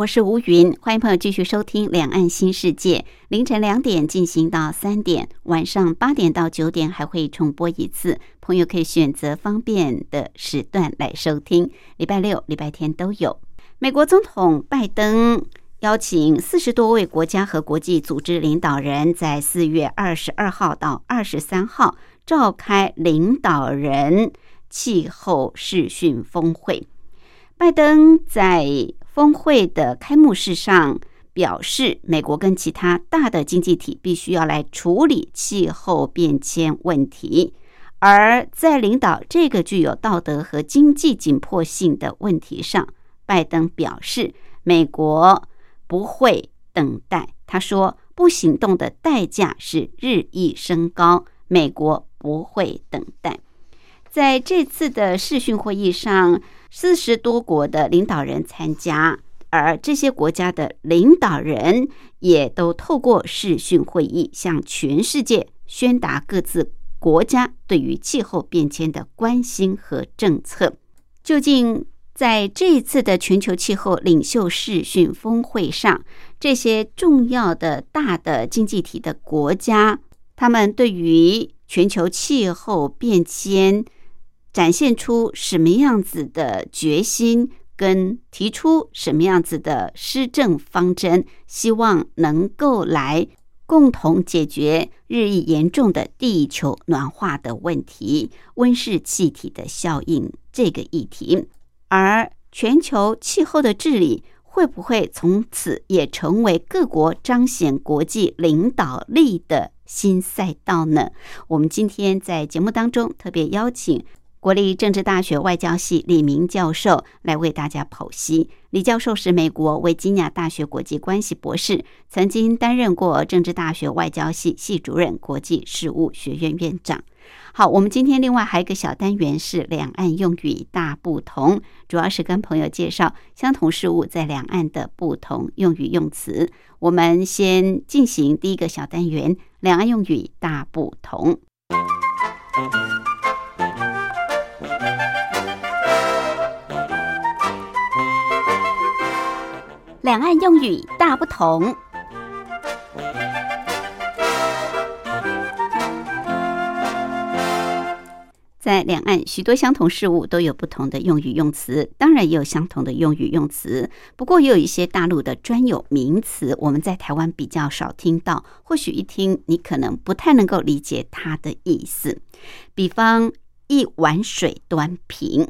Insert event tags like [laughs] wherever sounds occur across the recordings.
我是吴云，欢迎朋友继续收听《两岸新世界》，凌晨两点进行到三点，晚上八点到九点还会重播一次，朋友可以选择方便的时段来收听。礼拜六、礼拜天都有。美国总统拜登邀请四十多位国家和国际组织领导人，在四月二十二号到二十三号召开领导人气候视讯峰会。拜登在峰会的开幕式上表示，美国跟其他大的经济体必须要来处理气候变迁问题，而在领导这个具有道德和经济紧迫性的问题上，拜登表示，美国不会等待。他说，不行动的代价是日益升高，美国不会等待。在这次的视讯会议上。四十多国的领导人参加，而这些国家的领导人也都透过视讯会议向全世界宣达各自国家对于气候变迁的关心和政策。究竟在这一次的全球气候领袖视讯峰会上，这些重要的大的经济体的国家，他们对于全球气候变迁？展现出什么样子的决心，跟提出什么样子的施政方针，希望能够来共同解决日益严重的地球暖化的问题、温室气体的效应这个议题。而全球气候的治理会不会从此也成为各国彰显国际领导力的新赛道呢？我们今天在节目当中特别邀请。国立政治大学外交系李明教授来为大家剖析。李教授是美国维吉尼亚大学国际关系博士，曾经担任过政治大学外交系系主任、国际事务学院院长。好，我们今天另外还有一个小单元是两岸用语大不同，主要是跟朋友介绍相同事物在两岸的不同用语用词。我们先进行第一个小单元：两岸用语大不同。两岸用语大不同，在两岸许多相同事物都有不同的用语用词，当然也有相同的用语用词。不过也有一些大陆的专有名词，我们在台湾比较少听到，或许一听你可能不太能够理解它的意思。比方一碗水端平，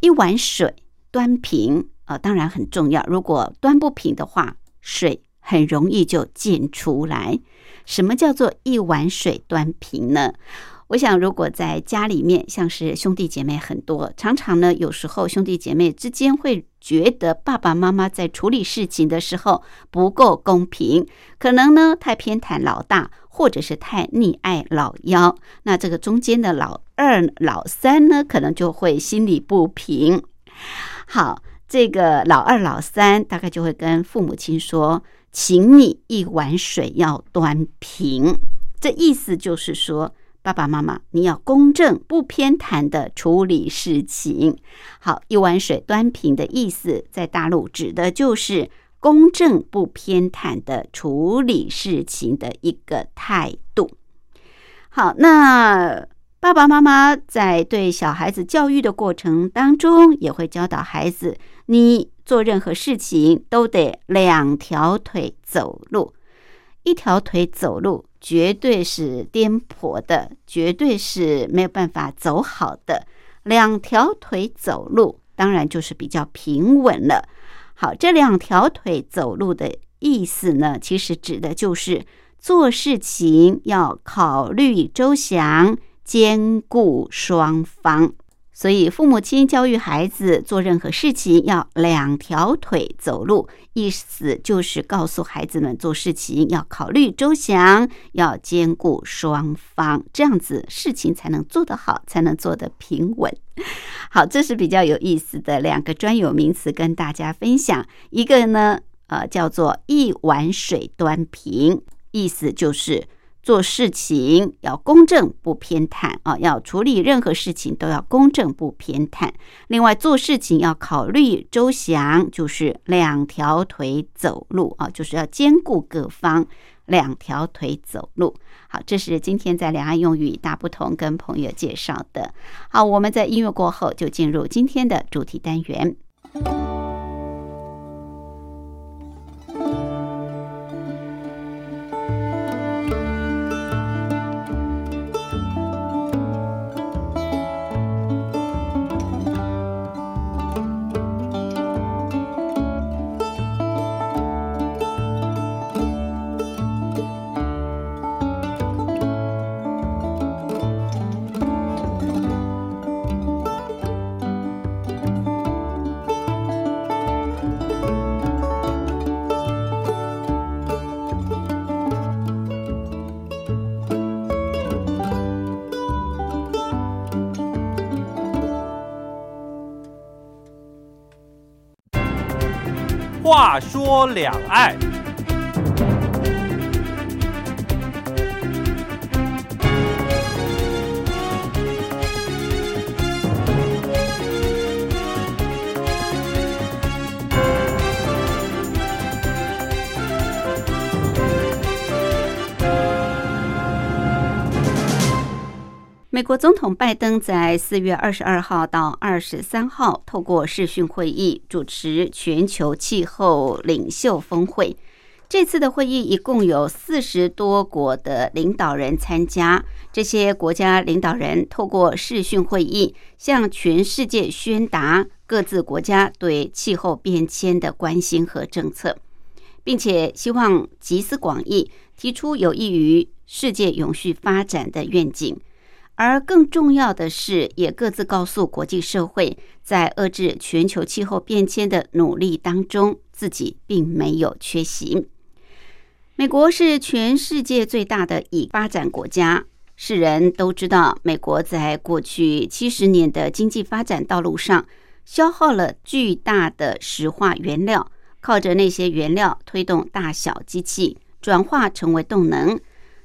一碗水端平。呃，当然很重要。如果端不平的话，水很容易就溅出来。什么叫做一碗水端平呢？我想，如果在家里面，像是兄弟姐妹很多，常常呢，有时候兄弟姐妹之间会觉得爸爸妈妈在处理事情的时候不够公平，可能呢太偏袒老大，或者是太溺爱老幺。那这个中间的老二、老三呢，可能就会心里不平。好。这个老二、老三大概就会跟父母亲说：“请你一碗水要端平。”这意思就是说，爸爸妈妈你要公正不偏袒的处理事情。好，一碗水端平的意思，在大陆指的就是公正不偏袒的处理事情的一个态度。好，那。爸爸妈妈在对小孩子教育的过程当中，也会教导孩子：你做任何事情都得两条腿走路，一条腿走路绝对是颠簸的，绝对是没有办法走好的。两条腿走路，当然就是比较平稳了。好，这两条腿走路的意思呢，其实指的就是做事情要考虑周详。兼顾双方。所以，父母亲教育孩子做任何事情要两条腿走路，意思就是告诉孩子们做事情要考虑周详，要兼顾双方，这样子事情才能做得好，才能做得平稳。好，这是比较有意思的两个专有名词跟大家分享。一个呢，呃，叫做一碗水端平，意思就是。做事情要公正不偏袒啊，要处理任何事情都要公正不偏袒。另外，做事情要考虑周详，就是两条腿走路啊，就是要兼顾各方，两条腿走路。好，这是今天在两岸用语大不同跟朋友介绍的。好，我们在音乐过后就进入今天的主题单元。两岸。美国总统拜登在四月二十二号到二十三号透过视讯会议主持全球气候领袖峰会。这次的会议一共有四十多国的领导人参加，这些国家领导人透过视讯会议向全世界宣达各自国家对气候变迁的关心和政策，并且希望集思广益，提出有益于世界永续发展的愿景。而更重要的是，也各自告诉国际社会，在遏制全球气候变迁的努力当中，自己并没有缺席。美国是全世界最大的已发展国家，世人都知道，美国在过去七十年的经济发展道路上，消耗了巨大的石化原料，靠着那些原料推动大小机器转化成为动能。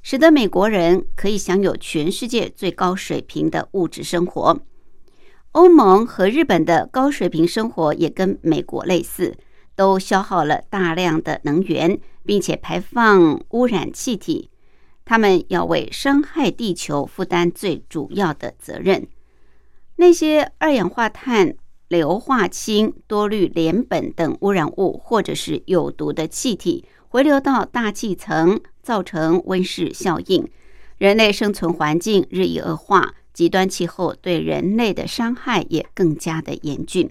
使得美国人可以享有全世界最高水平的物质生活。欧盟和日本的高水平生活也跟美国类似，都消耗了大量的能源，并且排放污染气体。他们要为伤害地球负担最主要的责任。那些二氧化碳、硫化氢、多氯联苯等污染物，或者是有毒的气体。回流到大气层，造成温室效应，人类生存环境日益恶化，极端气候对人类的伤害也更加的严峻。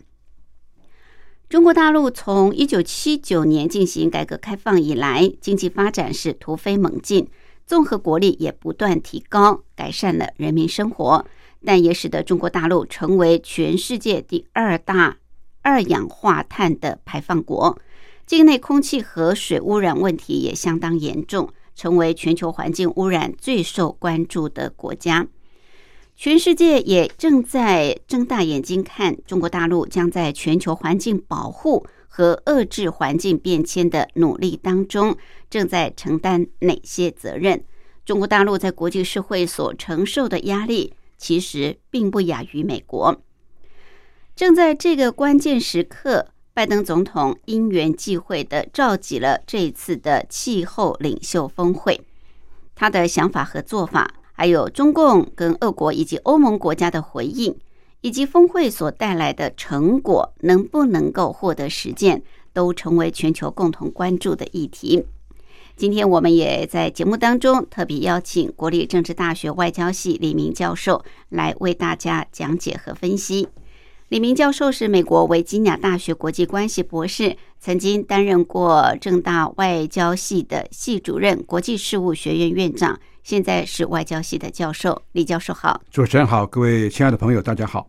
中国大陆从一九七九年进行改革开放以来，经济发展是突飞猛进，综合国力也不断提高，改善了人民生活，但也使得中国大陆成为全世界第二大二氧化碳的排放国。境内空气和水污染问题也相当严重，成为全球环境污染最受关注的国家。全世界也正在睁大眼睛看中国大陆将在全球环境保护和遏制环境变迁的努力当中，正在承担哪些责任。中国大陆在国际社会所承受的压力，其实并不亚于美国。正在这个关键时刻。拜登总统因缘际会的召集了这一次的气候领袖峰会，他的想法和做法，还有中共跟俄国以及欧盟国家的回应，以及峰会所带来的成果能不能够获得实践，都成为全球共同关注的议题。今天我们也在节目当中特别邀请国立政治大学外交系李明教授来为大家讲解和分析。李明教授是美国维吉尼亚大学国际关系博士，曾经担任过正大外交系的系主任、国际事务学院院长，现在是外交系的教授。李教授好，主持人好，各位亲爱的朋友，大家好。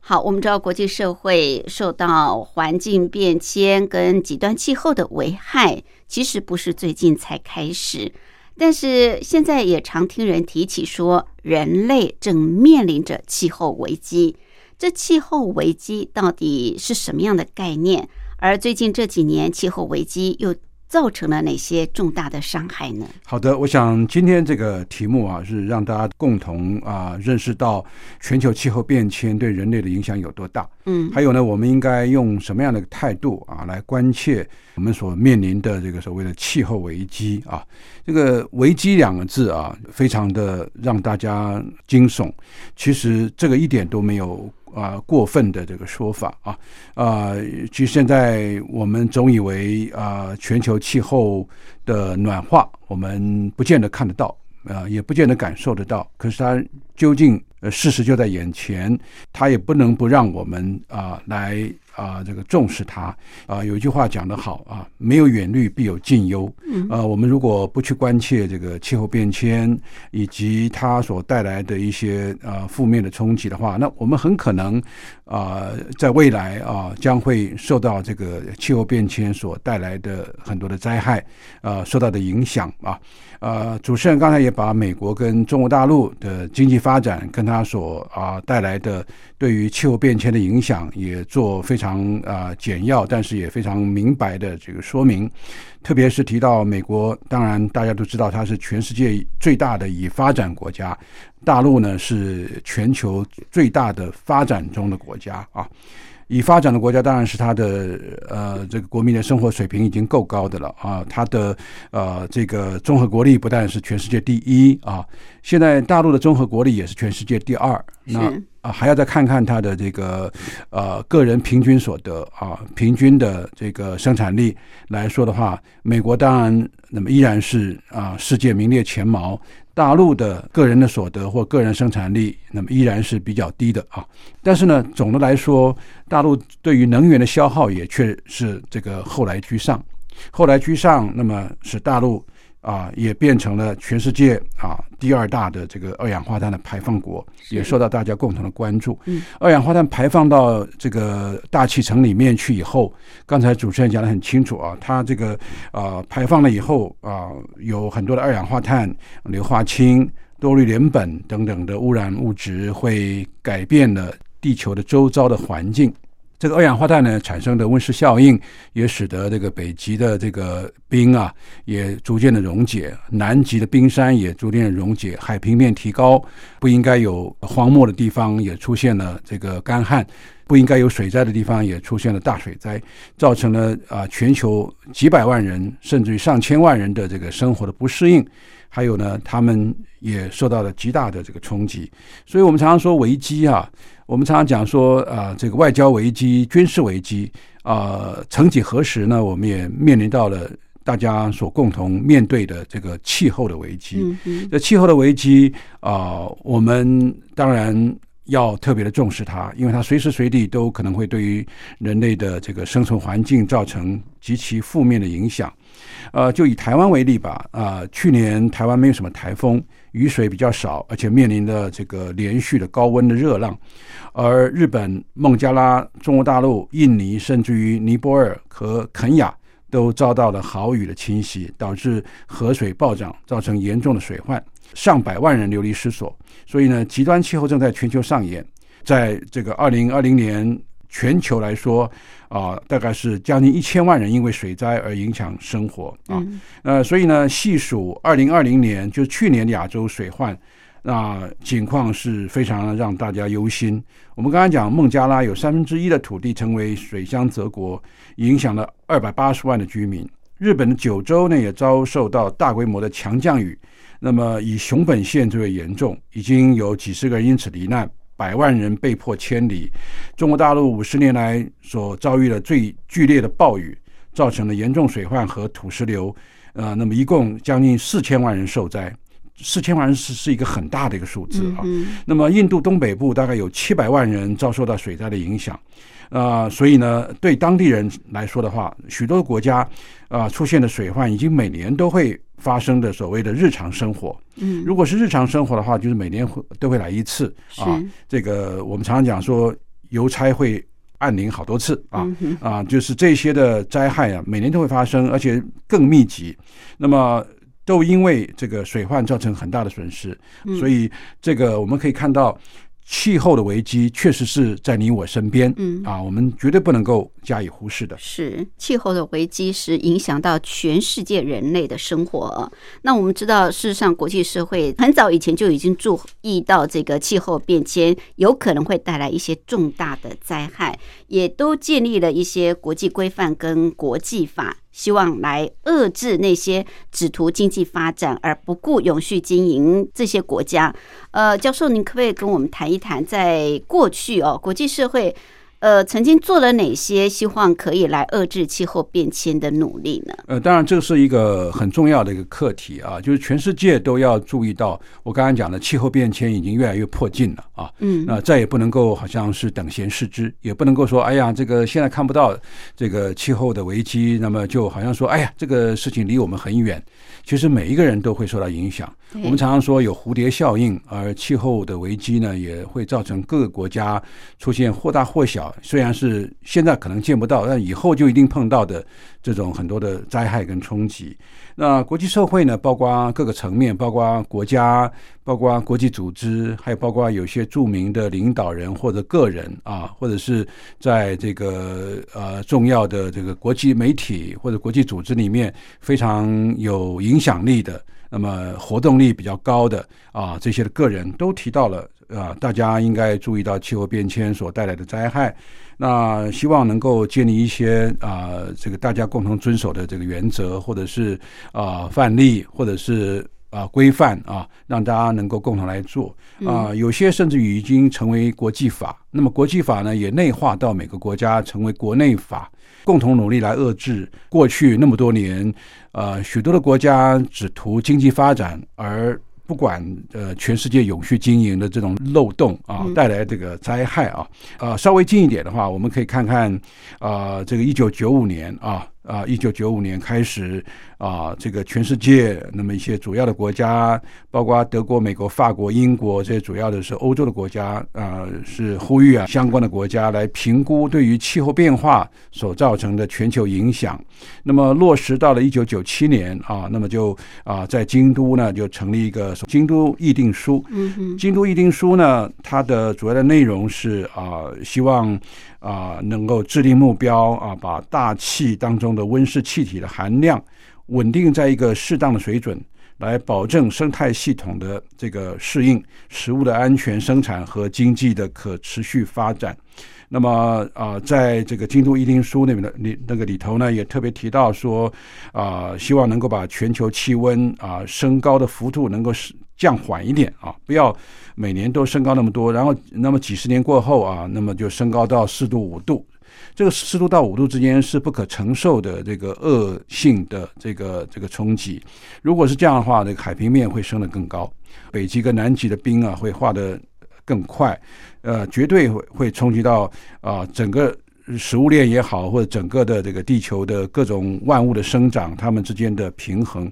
好，我们知道国际社会受到环境变迁跟极端气候的危害，其实不是最近才开始，但是现在也常听人提起说，人类正面临着气候危机。这气候危机到底是什么样的概念？而最近这几年，气候危机又造成了哪些重大的伤害呢？好的，我想今天这个题目啊，是让大家共同啊认识到全球气候变迁对人类的影响有多大。嗯，还有呢，我们应该用什么样的态度啊来关切我们所面临的这个所谓的气候危机啊？这个“危机”两个字啊，非常的让大家惊悚。其实这个一点都没有。啊，过分的这个说法啊，啊，其实现在我们总以为啊，全球气候的暖化，我们不见得看得到，啊，也不见得感受得到。可是它究竟，呃，事实就在眼前，它也不能不让我们啊来。啊，这个重视它啊，有一句话讲得好啊，没有远虑，必有近忧。嗯，啊，我们如果不去关切这个气候变迁以及它所带来的一些啊负面的冲击的话，那我们很可能啊，在未来啊，将会受到这个气候变迁所带来的很多的灾害啊，受到的影响啊。呃，主持人刚才也把美国跟中国大陆的经济发展跟它所啊带来的对于气候变迁的影响也做非常常啊简要，但是也非常明白的这个说明。特别是提到美国，当然大家都知道它是全世界最大的已发展国家，大陆呢是全球最大的发展中的国家啊。已发展的国家当然是它的呃这个国民的生活水平已经够高的了啊，它的呃这个综合国力不但是全世界第一啊，现在大陆的综合国力也是全世界第二，那啊还要再看看它的这个呃个人平均所得啊，平均的这个生产力来说的话，美国当然那么依然是啊世界名列前茅。大陆的个人的所得或个人生产力，那么依然是比较低的啊。但是呢，总的来说，大陆对于能源的消耗也却是这个后来居上，后来居上，那么使大陆。啊，也变成了全世界啊第二大的这个二氧化碳的排放国，也受到大家共同的关注。嗯，二氧化碳排放到这个大气层里面去以后，刚才主持人讲的很清楚啊，它这个啊排放了以后啊，有很多的二氧化碳、硫化氢、多氯联苯等等的污染物质，会改变了地球的周遭的环境。这个二氧化碳呢产生的温室效应，也使得这个北极的这个冰啊，也逐渐的溶解；南极的冰山也逐渐的溶解，海平面提高，不应该有荒漠的地方也出现了这个干旱，不应该有水灾的地方也出现了大水灾，造成了啊全球几百万人甚至于上千万人的这个生活的不适应，还有呢，他们也受到了极大的这个冲击。所以我们常常说危机啊。我们常常讲说，啊，这个外交危机、军事危机，啊，曾几何时呢？我们也面临到了大家所共同面对的这个气候的危机。这气候的危机啊，我们当然要特别的重视它，因为它随时随地都可能会对于人类的这个生存环境造成极其负面的影响。呃，就以台湾为例吧，啊，去年台湾没有什么台风。雨水比较少，而且面临的这个连续的高温的热浪，而日本、孟加拉、中国大陆、印尼，甚至于尼泊尔和肯亚都遭到了豪雨的侵袭，导致河水暴涨，造成严重的水患，上百万人流离失所。所以呢，极端气候正在全球上演，在这个二零二零年。全球来说，啊，大概是将近一千万人因为水灾而影响生活啊。呃，所以呢，细数二零二零年，就去年亚洲水患，那情况是非常让大家忧心。我们刚才讲，孟加拉有三分之一的土地成为水乡泽国，影响了二百八十万的居民。日本的九州呢，也遭受到大规模的强降雨，那么以熊本县最为严重，已经有几十个人因此罹难。百万人被迫迁离，中国大陆五十年来所遭遇的最剧烈的暴雨，造成了严重水患和土石流，呃，那么一共将近四千万人受灾，四千万人是是一个很大的一个数字啊。嗯。那么印度东北部大概有七百万人遭受到水灾的影响，啊、所以呢，对当地人来说的话，许多国家啊、出现的水患已经每年都会发生的所谓的日常生活。嗯，如果是日常生活的话，就是每年会都会来一次啊是。这个我们常常讲说，邮差会按铃好多次啊。嗯啊，就是这些的灾害啊，每年都会发生，而且更密集。那么都因为这个水患造成很大的损失，嗯所以这个我们可以看到，气候的危机确实是在你我身边。嗯啊，我们绝对不能够加以忽视的。是气候的危机是影响到全世界人类的生活。那我们知道，事实上国际社会很早以前就已经注意到这个气候变迁有可能会带来一些重大的灾害，也都建立了一些国际规范跟国际法。希望来遏制那些只图经济发展而不顾永续经营这些国家。呃，教授，您可不可以跟我们谈一谈，在过去哦，国际社会呃，曾经做了哪些希望可以来遏制气候变迁的努力呢？呃，当然这是一个很重要的一个课题啊，就是全世界都要注意到，我刚刚讲的气候变迁已经越来越迫近了啊。嗯那再也不能够好像是等闲视之，也不能够说，哎呀，这个现在看不到这个气候的危机，那么就好像说，哎呀，这个事情离我们很远。其实每一个人都会受到影响。我们常常说有蝴蝶效应，而气候的危机呢，也会造成各个国家出现或大或小，虽然是现在可能见不到，但以后就一定碰到的这种很多的灾害跟冲击。那国际社会呢，包括各个层面，包括国家，包括国际组织，还有包括有些著名的领导人或者个人啊，或者是在这个呃重要的这个国际媒体或者国际组织里面非常有影响力的，那么活动力比较高的啊这些的个人都提到了啊，大家应该注意到气候变迁所带来的灾害。那希望能够建立一些啊、这个大家共同遵守的这个原则，或者是啊、范例，或者是啊、规范啊，让大家能够共同来做啊、有些甚至于已经成为国际法。那么国际法呢，也内化到每个国家，成为国内法，共同努力来遏制过去那么多年，呃，许多的国家只图经济发展而。不管呃全世界永续经营的这种漏洞啊，带来这个灾害啊，呃，稍微近一点的话，我们可以看看啊、这个一九九五年啊啊，一九九五年开始啊，这个全世界那么一些主要的国家，包括德国、美国、法国、英国这些主要的是欧洲的国家啊，是呼吁啊相关的国家来评估对于气候变化所造成的全球影响。那么落实到了一九九七年啊，那么就啊在京都呢就成立一个京都议定书。嗯哼，京都议定书呢，它的主要的内容是啊，希望啊能够制定目标啊，把大气当中的温室气体的含量稳定在一个适当的水准，来保证生态系统的这个适应、食物的安全生产和经济的可持续发展。那么啊、在这个京都议定书那边的里那个里头呢，也特别提到说，啊、希望能够把全球气温啊、升高的幅度能够是降缓一点啊，不要每年都升高那么多，然后那么几十年过后啊，那么就升高到四度五度。这个四度到五度之间是不可承受的这个恶性的这个这个冲击。如果是这样的话，这个海平面会升得更高，北极跟南极的冰啊会化得更快，呃，绝对会会冲击到啊、整个食物链也好，或者整个的这个地球的各种万物的生长，它们之间的平衡。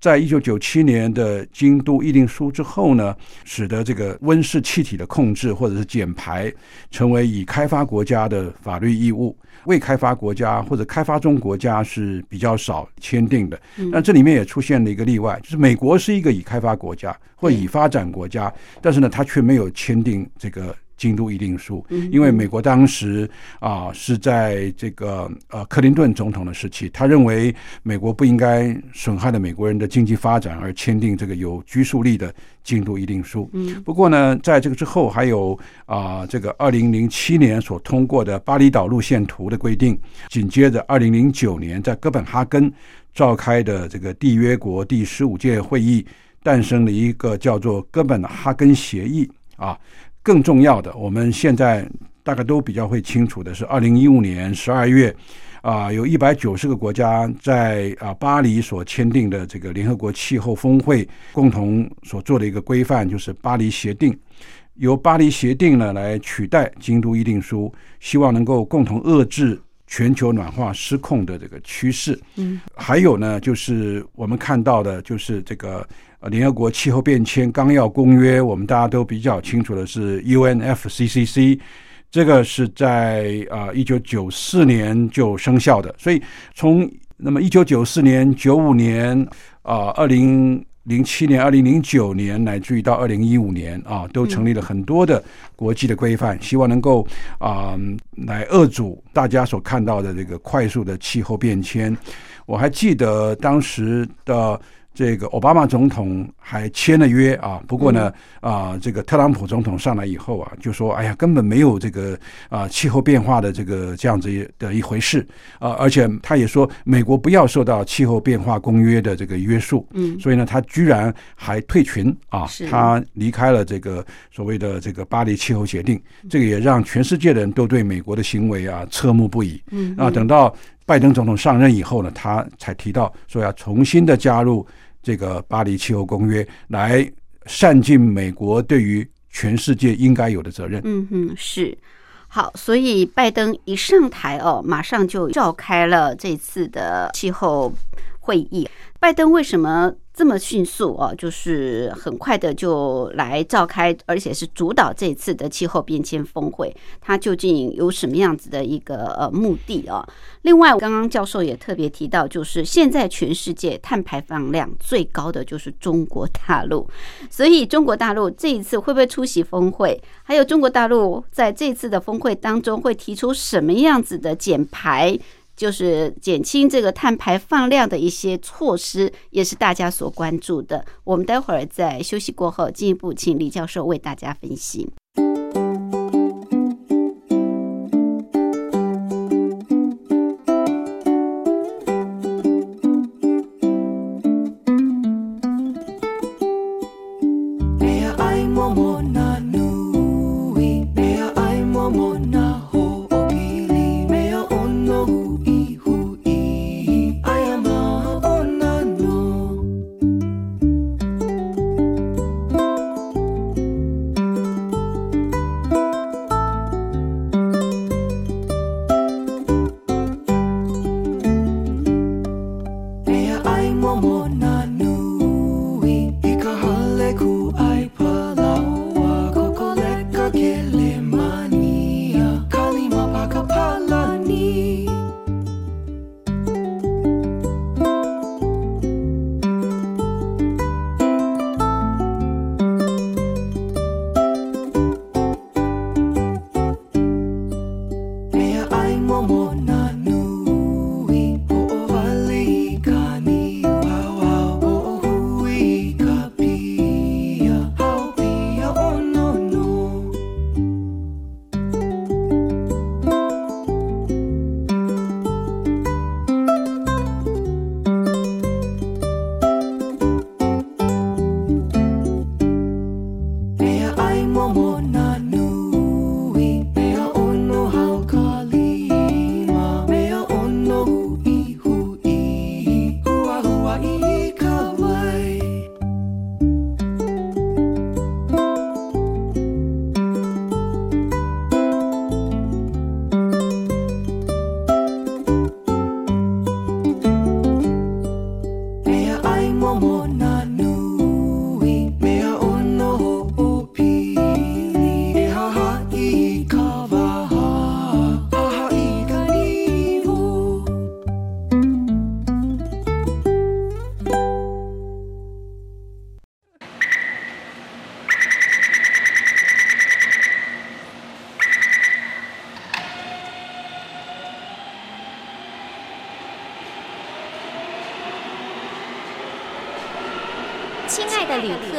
在一九九七年的京都议定书之后呢，使得这个温室气体的控制或者是减排成为已开发国家的法律义务，未开发国家或者开发中国家是比较少签订的。那这里面也出现了一个例外，就是美国是一个已开发国家或已发展国家，但是呢，它却没有签订这个。京都议定书，因为美国当时啊是在这个呃克林顿总统的时期，他认为美国不应该损害了美国人的经济发展而签订这个有拘束力的京都议定书。嗯，不过呢，在这个之后还有啊这个二零零七年所通过的巴厘岛路线图的规定，紧接着二零零九年在哥本哈根召开的这个缔约国第十五届会议，诞生了一个叫做哥本哈根协议啊。更重要的，我们现在大概都比较会清楚的是，二零一五年十二月啊，有一百九十个国家在啊巴黎所签订的这个联合国气候峰会共同所做的一个规范，就是巴黎协定。由巴黎协定呢来取代京都议定书，希望能够共同遏制全球暖化失控的这个趋势。嗯，还有呢，就是我们看到的，就是这个呃联合国气候变迁纲要公约，我们大家都比较清楚的是 UNFCCC，这个是在啊一九九四年就生效的，所以从那么一九九四年、九五年啊二零。零七年、二零零九年，乃至于到二零一五年啊，都成立了很多的国际的规范，希望能够啊来遏阻大家所看到的这个快速的气候变迁。我还记得当时的。这个奥巴马总统还签了约啊，不过呢，啊，这个特朗普总统上来以后啊，就说，哎呀，根本没有这个啊气候变化的这个这样子的一回事啊，而且他也说，美国不要受到气候变化公约的这个约束，嗯，所以呢，他居然还退群啊，他离开了这个所谓的这个巴黎气候协定，这个也让全世界的人都对美国的行为啊侧目不已，嗯，啊，等到拜登总统上任以后呢，他才提到说要重新的加入。这个巴黎气候公约来善尽美国对于全世界应该有的责任。嗯哼，是好，所以拜登一上台哦，马上就召开了这次的气候会议。拜登为什么？这么迅速哦，就是很快的就来召开，而且是主导这次的气候变迁峰会。它究竟有什么样子的一个呃目的啊？另外，刚刚教授也特别提到，就是现在全世界碳排放量最高的就是中国大陆，所以中国大陆这一次会不会出席峰会？还有中国大陆在这次的峰会当中会提出什么样子的减排？就是减轻这个碳排放量的一些措施，也是大家所关注的。我们待会儿在休息过后，进一步请李教授为大家分析。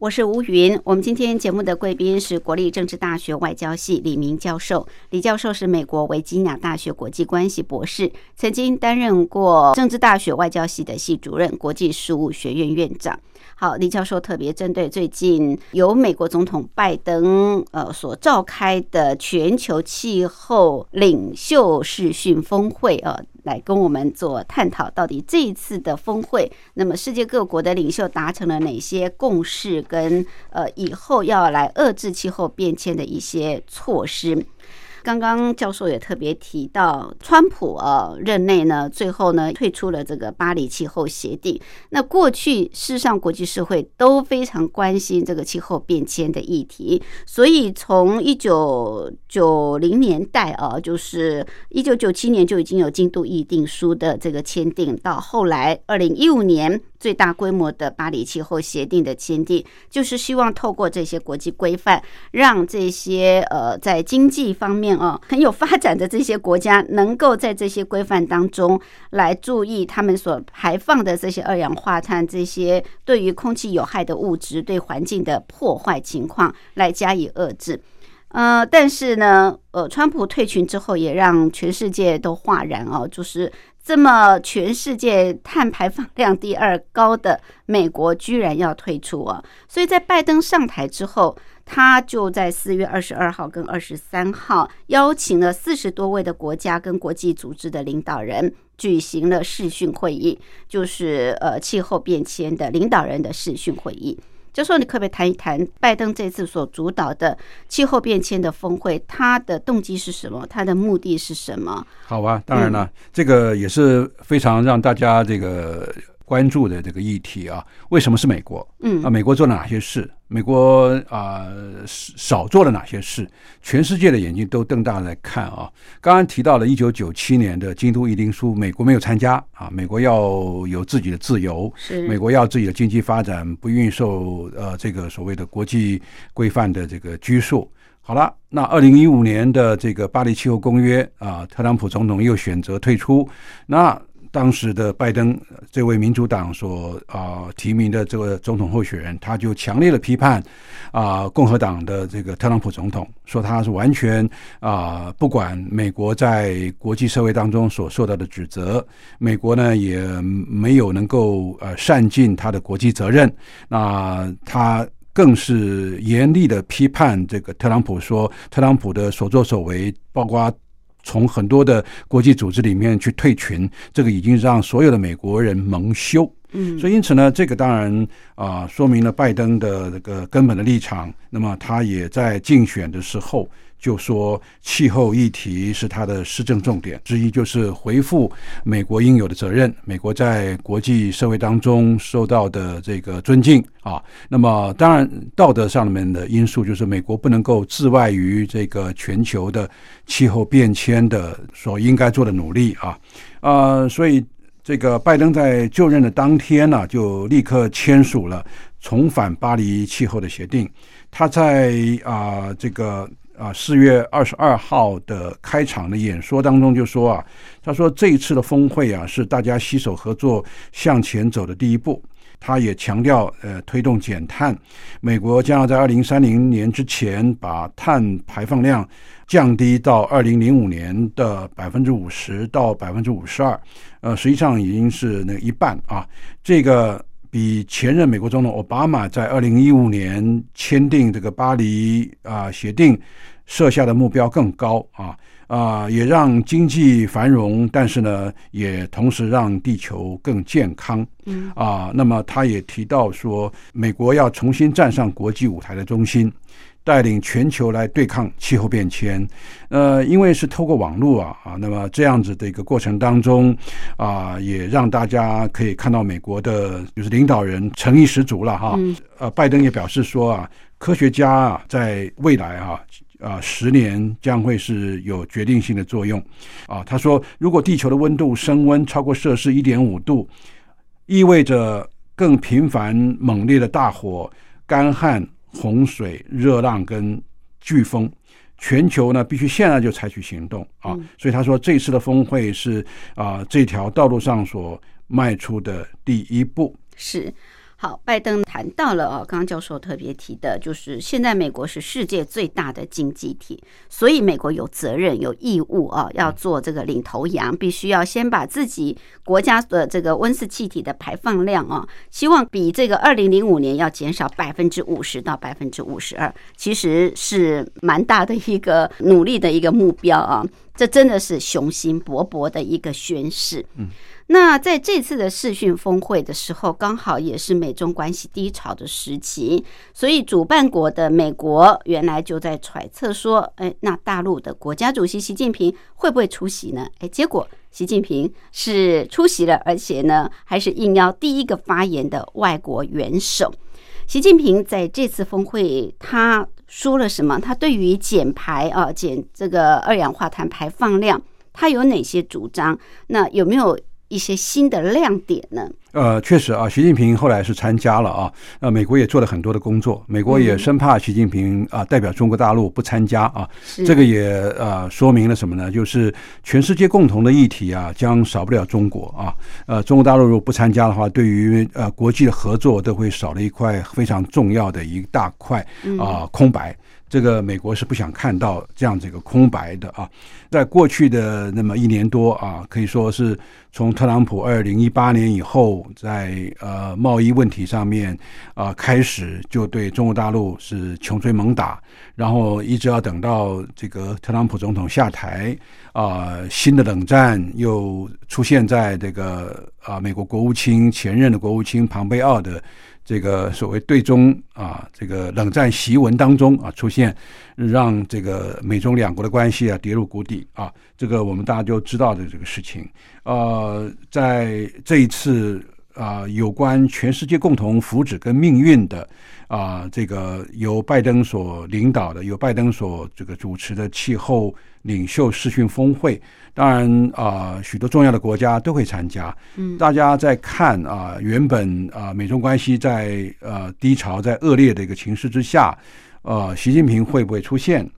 我是吴云。我们今天节目的贵宾是国立政治大学外交系李明教授。李教授是美国维吉尼亚大学国际关系博士，曾经担任过政治大学外交系的系主任、国际事务学院院长。好，李教授特别针对最近由美国总统拜登呃所召开的全球气候领袖视讯峰会呃，来跟我们做探讨，到底这一次的峰会，那么世界各国的领袖达成了哪些共识，跟呃以后要来遏制气候变迁的一些措施。刚刚教授也特别提到，川普啊任内呢，最后呢退出了这个巴黎气候协定。那过去事实上国际社会都非常关心这个气候变迁的议题，所以从一九九零年代啊，就是一九九七年就已经有京都议定书的这个签订，到后来二零一五年。最大规模的巴黎气候协定的签订，就是希望透过这些国际规范，让这些呃在经济方面哦很有发展的这些国家，能够在这些规范当中来注意他们所排放的这些二氧化碳，这些对于空气有害的物质对环境的破坏情况来加以遏制。呃，但是呢，呃，川普退群之后，也让全世界都哗然哦，就是这么全世界碳排放量第二高的美国，居然要退出啊！所以在拜登上台之后，他就在四月二十二号跟二十三号邀请了四十多位的国家跟国际组织的领导人举行了视讯会议，就是呃气候变迁的领导人的视讯会议。就说你可不可以谈一谈拜登这次所主导的气候变迁的峰会，他的动机是什么？他的目的是什么？好吧，当然了，这个也是非常让大家这个。关注的这个议题啊，为什么是美国？嗯啊，美国做了哪些事？美国啊少做了哪些事？全世界的眼睛都瞪大来看啊！刚刚提到了一九九七年的京都议定书，美国没有参加啊。美国要有自己的自由，是美国要自己的经济发展，不愿意受呃这个所谓的国际规范的这个拘束。好了，那二零一五年的这个巴黎气候公约啊，特朗普总统又选择退出，那。当时的拜登这位民主党所啊提名的这个总统候选人，他就强烈的批判啊共和党的这个特朗普总统，说他是完全啊不管美国在国际社会当中所受到的指责，美国呢也没有能够呃善尽他的国际责任。那他更是严厉的批判这个特朗普，说特朗普的所作所为，包括。从很多的国际组织里面去退群，这个已经让所有的美国人蒙羞。嗯，所以因此呢，这个当然啊，说明了拜登的这个根本的立场。那么他也在竞选的时候就说，气候议题是他的施政重点之一，就是回复美国应有的责任，美国在国际社会当中受到的这个尊敬啊。那么当然道德上面的因素，就是美国不能够自外于这个全球的气候变迁的所应该做的努力啊啊，所以。这个拜登在就任的当天呢，就立刻签署了重返巴黎气候的协定。他在啊这个啊四月二十二号的开场的演说当中就说啊，他说这一次的峰会啊是大家携手合作向前走的第一步。他也强调，呃，推动减碳，美国将要在二零三零年之前把碳排放量降低到二零零五年的百分之五十到百分之五十二，呃，实际上已经是那一半啊。这个比前任美国总统奥巴马在二零一五年签订这个巴黎啊协定设下的目标更高啊。啊，也让经济繁荣，但是呢，也同时让地球更健康。嗯啊，那么他也提到说，美国要重新站上国际舞台的中心，带领全球来对抗气候变迁。呃，因为是透过网络啊啊，那么这样子的一个过程当中啊，也让大家可以看到美国的就是领导人诚意十足了哈。呃，拜登也表示说啊，科学家啊，在未来啊。啊，十年将会是有决定性的作用。啊，他说，如果地球的温度升温超过摄氏一点五度，意味着更频繁、猛烈的大火、干旱、洪水、热浪跟飓风。全球呢必须现在就采取行动啊。所以他说，这次的峰会是啊这条道路上所迈出的第一步。是。好，拜登谈到了哦，刚刚教授特别提的，就是现在美国是世界最大的经济体，所以美国有责任、有义务啊，要做这个领头羊，必须要先把自己国家的这个温室气体的排放量啊，希望比这个二零零五年要减少百分之五十到百分之五十二，其实是蛮大的一个努力的一个目标啊，这真的是雄心勃勃的一个宣誓。嗯。那在这次的视讯峰会的时候，刚好也是美中关系低潮的时期，所以主办国的美国原来就在揣测说，哎，那大陆的国家主席习近平会不会出席呢？哎，结果习近平是出席了，而且呢，还是应邀第一个发言的外国元首。习近平在这次峰会他说了什么？他对于减排啊，减这个二氧化碳排放量，他有哪些主张？那有没有？一些新的亮点呢？呃，确实啊，习近平后来是参加了啊，呃美国也做了很多的工作，美国也生怕习近平啊代表中国大陆不参加啊，这个也呃说明了什么呢？就是全世界共同的议题啊，将少不了中国啊，呃，中国大陆如果不参加的话，对于呃国际的合作都会少了一块非常重要的一大块啊空白。这个美国是不想看到这样子一个空白的啊，在过去的那么一年多啊，可以说是从特朗普二零一八年以后，在呃贸易问题上面啊开始就对中国大陆是穷追猛打，然后一直要等到这个特朗普总统下台啊，新的冷战又出现在这个啊美国国务卿前任的国务卿庞贝奥的。这个所谓对中啊，这个冷战檄文当中啊出现，让这个美中两国的关系啊跌入谷底啊，这个我们大家都知道的这个事情。呃，在这一次啊，有关全世界共同福祉跟命运的啊，这个由拜登所领导的、由拜登所这个主持的气候领袖视讯峰会。当然啊，许多重要的国家都会参加。嗯，大家在看啊，原本啊，美中关系在呃低潮、在恶劣的一个情势之下，呃，习近平会不会出现？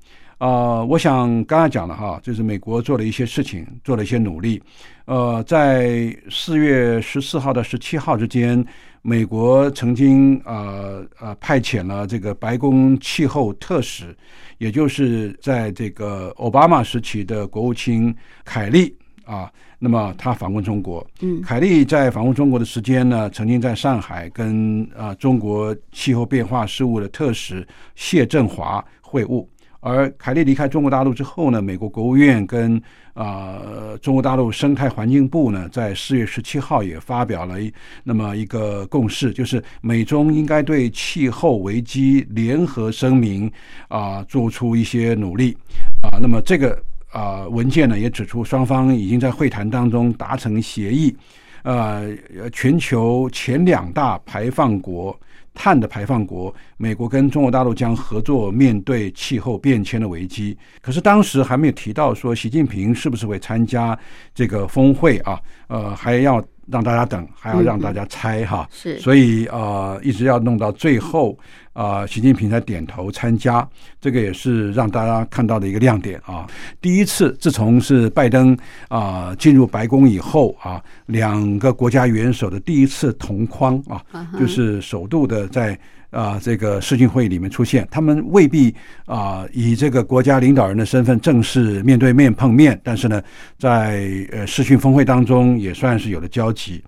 啊，我想刚才讲了哈，就是美国做了一些事情，做了一些努力。呃，在四月十四号到十七号之间，美国曾经呃呃派遣了这个白宫气候特使。也就是在这个奥巴马时期的国务卿凯利啊，那么他访问中国。嗯，凯利在访问中国的时间呢，曾经在上海跟啊中国气候变化事务的特使谢振华会晤。而凯利离开中国大陆之后呢，美国国务院跟啊中国大陆生态环境部呢，在四月十七号也发表了一那么一个共识，就是美中应该对气候危机联合声明啊做出一些努力啊。那么这个啊文件呢也指出，双方已经在会谈当中达成协议，呃，全球前两大排放国。碳的排放国，美国跟中国大陆将合作面对气候变迁的危机。可是当时还没有提到说习近平是不是会参加这个峰会啊？呃，还要让大家等，还要让大家猜哈。是，所以呃，一直要弄到最后。啊，习近平才点头参加，这个也是让大家看到的一个亮点啊。第一次，自从是拜登啊进入白宫以后啊，两个国家元首的第一次同框啊，就是首度的在啊这个视讯会议里面出现。他们未必啊以这个国家领导人的身份正式面对面碰面，但是呢，在呃视讯峰会当中也算是有了交集。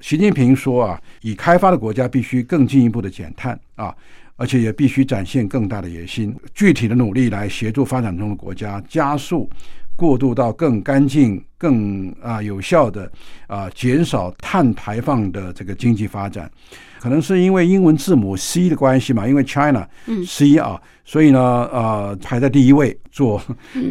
习近平说啊，已开发的国家必须更进一步的减碳啊。而且也必须展现更大的野心，具体的努力来协助发展中的国家加速过渡到更干净、更啊有效的啊减少碳排放的这个经济发展。可能是因为英文字母 C 的关系嘛，因为 China C 啊，所以呢，呃，排在第一位做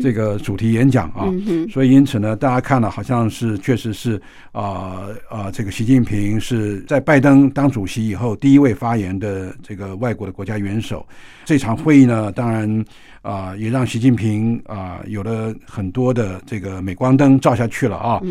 这个主题演讲啊，所以因此呢，大家看了好像是确实是啊啊，这个习近平是在拜登当主席以后第一位发言的这个外国的国家元首。这场会议呢，当然啊，也让习近平啊有了很多的这个镁光灯照下去了啊。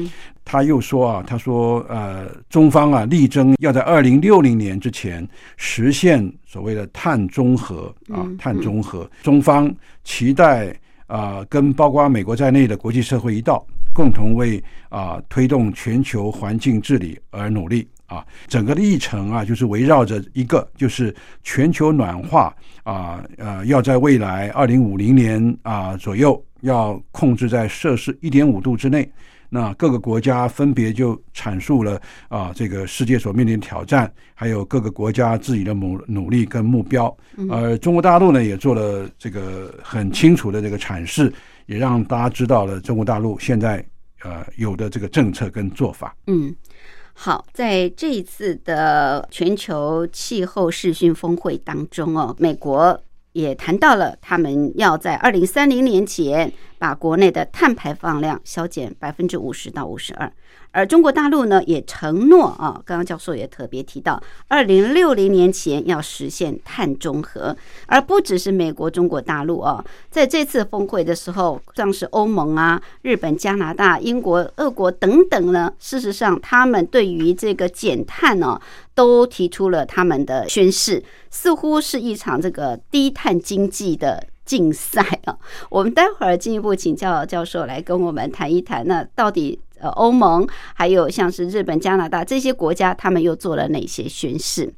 他又说啊，他说呃，中方啊力争要在二零六零年之前实现所谓的碳中和啊，碳中和。中方期待啊，跟包括美国在内的国际社会一道，共同为啊推动全球环境治理而努力啊。整个的议程啊，就是围绕着一个，就是全球暖化啊，呃，要在未来二零五零年啊左右，要控制在摄氏一点五度之内。那各个国家分别就阐述了啊，这个世界所面临的挑战，还有各个国家自己的努努力跟目标。而中国大陆呢，也做了这个很清楚的这个阐释，也让大家知道了中国大陆现在呃有的这个政策跟做法。嗯，好，在这一次的全球气候视讯峰会当中哦，美国也谈到了他们要在二零三零年前。把国内的碳排放量削减百分之五十到五十二，而中国大陆呢也承诺啊，刚刚教授也特别提到，二零六零年前要实现碳中和，而不只是美国、中国大陆啊，在这次峰会的时候，像是欧盟啊、日本、加拿大、英国、俄国等等呢，事实上他们对于这个减碳呢，都提出了他们的宣誓，似乎是一场这个低碳经济的。竞赛啊，我们待会儿进一步请教教授来跟我们谈一谈，那到底呃欧盟还有像是日本、加拿大这些国家，他们又做了哪些宣誓？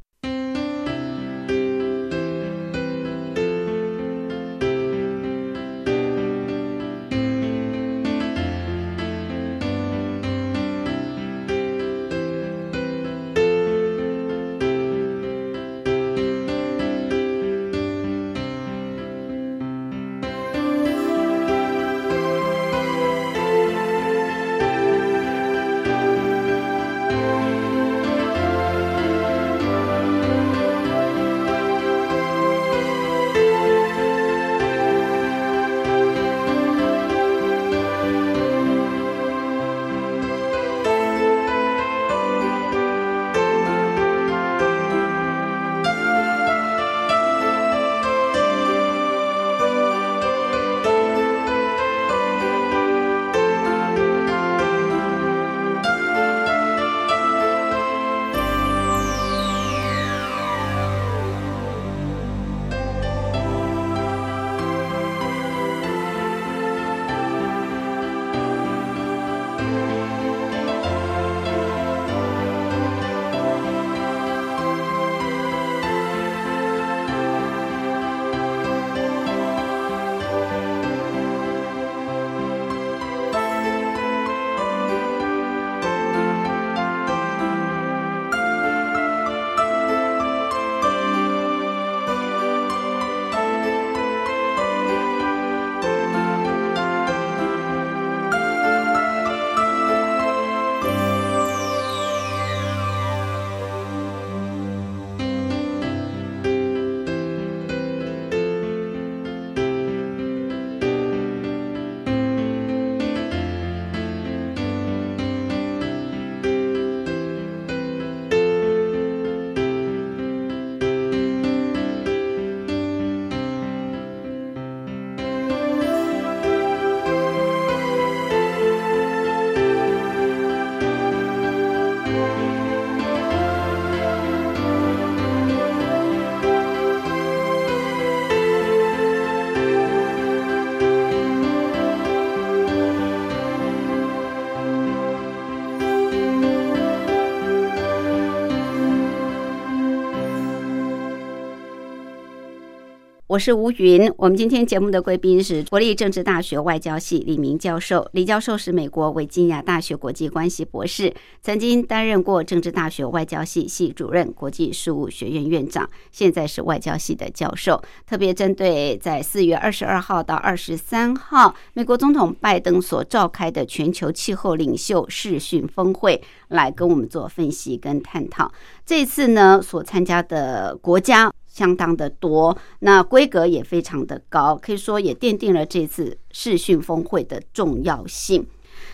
我是吴云，我们今天节目的贵宾是国立政治大学外交系李明教授。李教授是美国维吉尼亚大学国际关系博士，曾经担任过政治大学外交系系主任、国际事务学院院长，现在是外交系的教授。特别针对在四月二十二号到二十三号，美国总统拜登所召开的全球气候领袖视讯峰会，来跟我们做分析跟探讨。这次呢，所参加的国家。相当的多，那规格也非常的高，可以说也奠定了这次视讯峰会的重要性。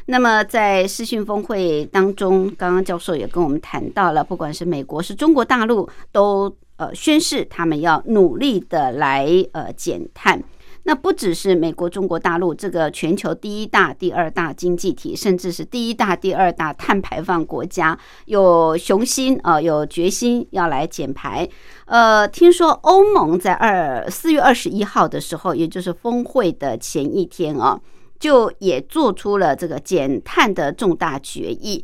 那么在视讯峰会当中，刚刚教授也跟我们谈到了，不管是美国是中国大陆，都呃宣誓他们要努力的来呃减碳。那不只是美国、中国大陆这个全球第一大、第二大经济体，甚至是第一大、第二大碳排放国家，有雄心啊，有决心要来减排。呃，听说欧盟在二四月二十一号的时候，也就是峰会的前一天啊，就也做出了这个减碳的重大决议，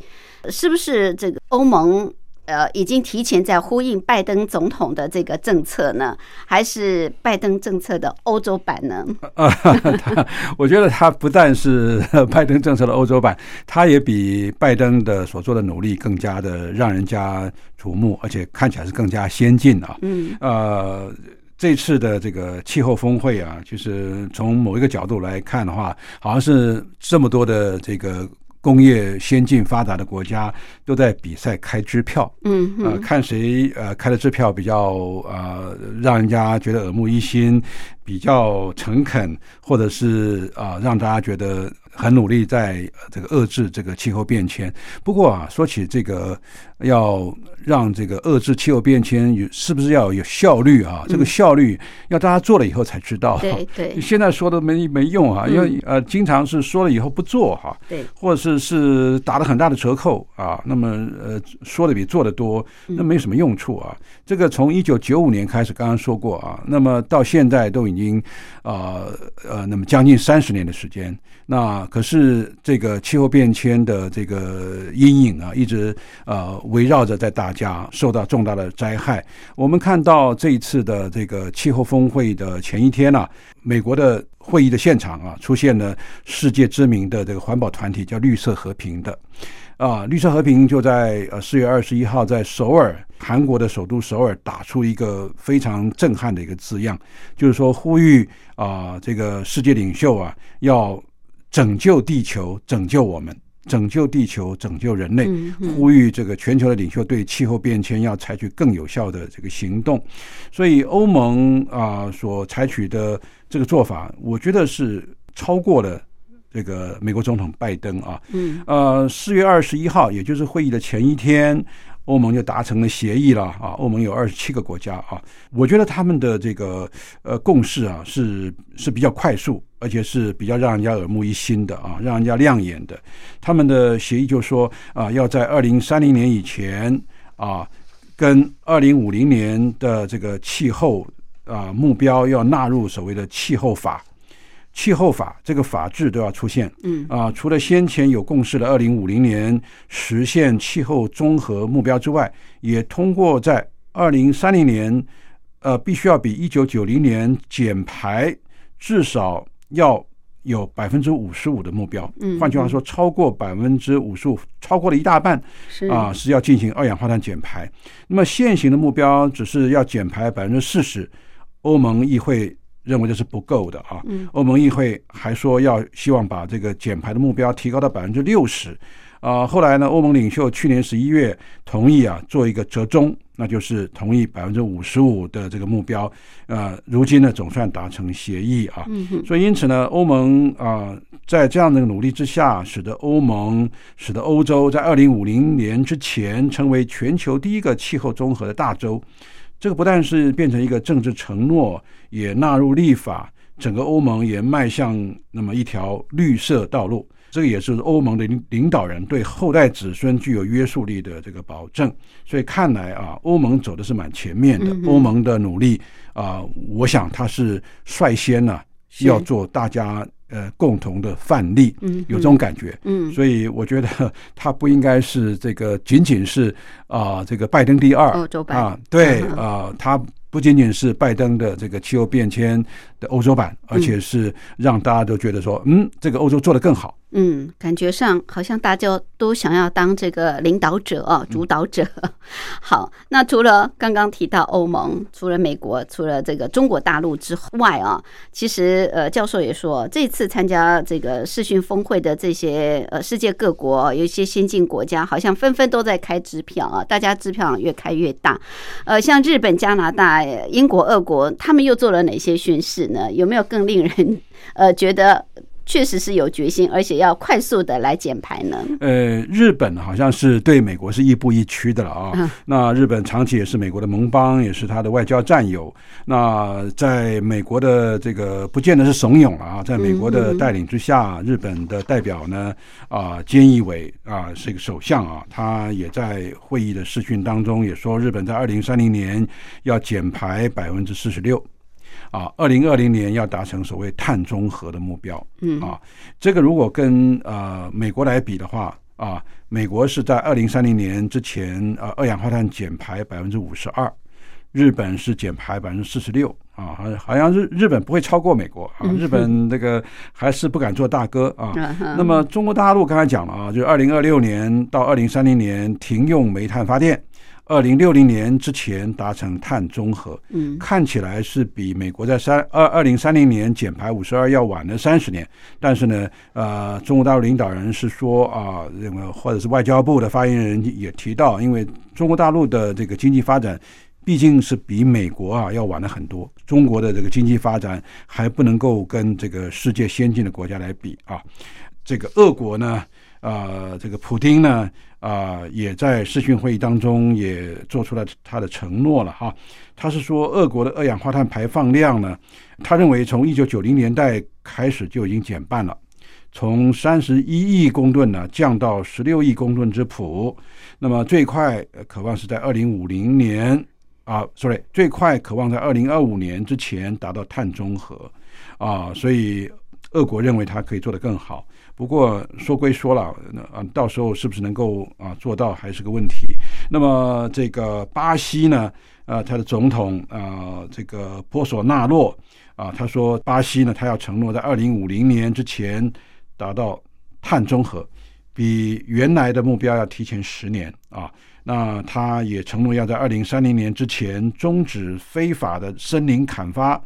是不是？这个欧盟？呃，已经提前在呼应拜登总统的这个政策呢，还是拜登政策的欧洲版呢？啊，他我觉得他不但是 [laughs] 拜登政策的欧洲版，他也比拜登的所做的努力更加的让人家瞩目，而且看起来是更加先进啊。嗯，呃，这次的这个气候峰会啊，就是从某一个角度来看的话，好像是这么多的这个。工业先进发达的国家都在比赛开支票，嗯，呃，看谁呃开的支票比较呃让人家觉得耳目一新，比较诚恳，或者是啊让大家觉得。很努力在这个遏制这个气候变迁。不过啊，说起这个要让这个遏制气候变迁有是不是要有效率啊？这个效率要大家做了以后才知道。对对，[laughs] 现在说的没没用啊，因为呃，经常是说了以后不做哈。对，或者是是打了很大的折扣啊。那么呃，说的比做的多，那没什么用处啊。这个从一九九五年开始，刚刚说过啊，那么到现在都已经啊呃，那么将近三十年的时间。那可是这个气候变迁的这个阴影啊，一直呃围绕着在大家受到重大的灾害。我们看到这一次的这个气候峰会的前一天呢，美国的会议的现场啊，出现了世界知名的这个环保团体叫绿色和平的啊，绿色和平就在呃四月二十一号在首尔，韩国的首都首尔打出一个非常震撼的一个字样，就是说呼吁啊这个世界领袖啊要。拯救地球，拯救我们，拯救地球，拯救人类。呼吁这个全球的领袖对气候变迁要采取更有效的这个行动。所以欧盟啊所采取的这个做法，我觉得是超过了这个美国总统拜登啊。嗯，呃，四月二十一号，也就是会议的前一天。欧盟就达成了协议了啊！欧盟有二十七个国家啊，我觉得他们的这个呃共识啊是是比较快速，而且是比较让人家耳目一新的啊，让人家亮眼的。他们的协议就说啊，要在二零三零年以前啊，跟二零五零年的这个气候啊目标要纳入所谓的气候法。气候法这个法制都要出现，嗯啊，除了先前有共识的二零五零年实现气候综合目标之外，也通过在二零三零年，呃，必须要比一九九零年减排至少要有百分之五十五的目标。嗯，换句话说，超过百分之五十五，超过了一大半，是啊，是要进行二氧化碳减排。那么现行的目标只是要减排百分之四十，欧盟议会。认为这是不够的啊！欧盟议会还说要希望把这个减排的目标提高到百分之六十啊。后来呢，欧盟领袖去年十一月同意啊做一个折中，那就是同意百分之五十五的这个目标。呃，如今呢总算达成协议啊。所以因此呢，欧盟啊在这样的努力之下，使得欧盟使得欧洲在二零五零年之前成为全球第一个气候综合的大洲。这个不但是变成一个政治承诺，也纳入立法，整个欧盟也迈向那么一条绿色道路。这个也是欧盟的领导人对后代子孙具有约束力的这个保证。所以看来啊，欧盟走的是蛮前面的。欧盟的努力啊，我想他是率先呢要做大家。呃，共同的范例，嗯，有这种感觉，嗯，所以我觉得 [laughs] 他不应该是这个仅仅是啊，这个拜登第二，啊，对啊，他不仅仅是拜登的这个气候变迁的欧洲版，而且是让大家都觉得说，嗯，这个欧洲做得更好。嗯，感觉上好像大家都想要当这个领导者啊，主导者。[laughs] 好，那除了刚刚提到欧盟，除了美国，除了这个中国大陆之外啊，其实呃，教授也说，这次参加这个视讯峰会的这些呃世界各国，有一些先进国家，好像纷纷都在开支票啊，大家支票越开越大。呃，像日本、加拿大、英国、俄国，他们又做了哪些宣誓呢？有没有更令人呃觉得？确实是有决心，而且要快速的来减排呢？呃，日本好像是对美国是亦步亦趋的了啊。那日本长期也是美国的盟邦，也是他的外交战友。那在美国的这个不见得是怂恿了啊，在美国的带领之下，日本的代表呢啊，菅义伟啊是一个首相啊，他也在会议的视讯当中也说，日本在二零三零年要减排百分之四十六。啊，二零二零年要达成所谓碳中和的目标。嗯啊，这个如果跟呃美国来比的话啊，美国是在二零三零年之前呃二氧化碳减排百分之五十二，日本是减排百分之四十六啊，好好像日日本不会超过美国啊，日本这个还是不敢做大哥啊。那么中国大陆刚才讲了啊，就二零二六年到二零三零年停用煤炭发电。二零六零年之前达成碳中和，嗯，看起来是比美国在三二二零三零年减排五十二要晚了三十年。但是呢，呃，中国大陆领导人是说啊，认为或者是外交部的发言人也提到，因为中国大陆的这个经济发展毕竟是比美国啊要晚了很多，中国的这个经济发展还不能够跟这个世界先进的国家来比啊。这个俄国呢，啊，这个普京呢。啊，也在视讯会议当中也做出了他的承诺了哈。他是说，俄国的二氧化碳排放量呢，他认为从一九九零年代开始就已经减半了，从三十一亿公吨呢降到十六亿公吨之谱。那么最快渴望是在二零五零年啊，sorry，最快渴望在二零二五年之前达到碳中和啊，所以俄国认为它可以做得更好。不过说归说了，那啊，到时候是不是能够啊做到还是个问题。那么这个巴西呢，啊，他的总统啊，这个波索纳洛啊，他说巴西呢，他要承诺在二零五零年之前达到碳中和，比原来的目标要提前十年啊。那他也承诺要在二零三零年之前终止非法的森林砍伐，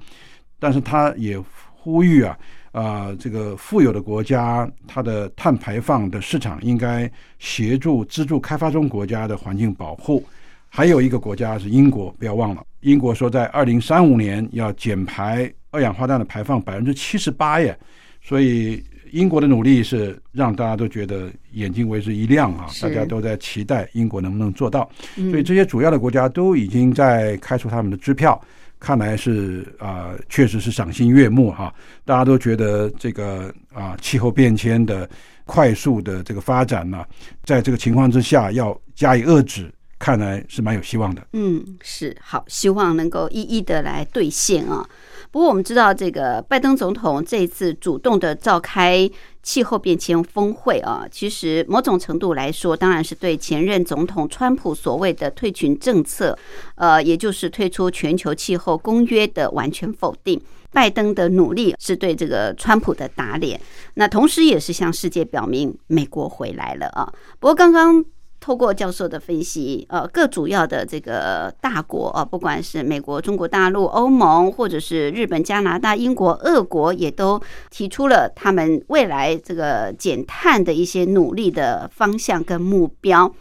但是他也呼吁啊。啊，这个富有的国家，它的碳排放的市场应该协助资助开发中国家的环境保护。还有一个国家是英国，不要忘了，英国说在二零三五年要减排二氧化碳的排放百分之七十八耶。所以英国的努力是让大家都觉得眼睛为之一亮啊，大家都在期待英国能不能做到。所以这些主要的国家都已经在开出他们的支票。看来是啊，确实是赏心悦目哈。大家都觉得这个啊，气候变迁的快速的这个发展呢，在这个情况之下要加以遏制，看来是蛮有希望的。嗯，是好，希望能够一一的来兑现啊。不过我们知道，这个拜登总统这一次主动的召开气候变迁峰会啊，其实某种程度来说，当然是对前任总统川普所谓的退群政策，呃，也就是退出全球气候公约的完全否定。拜登的努力是对这个川普的打脸，那同时也是向世界表明美国回来了啊。不过刚刚。透过教授的分析，呃，各主要的这个大国啊，不管是美国、中国大陆、欧盟，或者是日本、加拿大、英国、俄国，也都提出了他们未来这个减碳的一些努力的方向跟目标。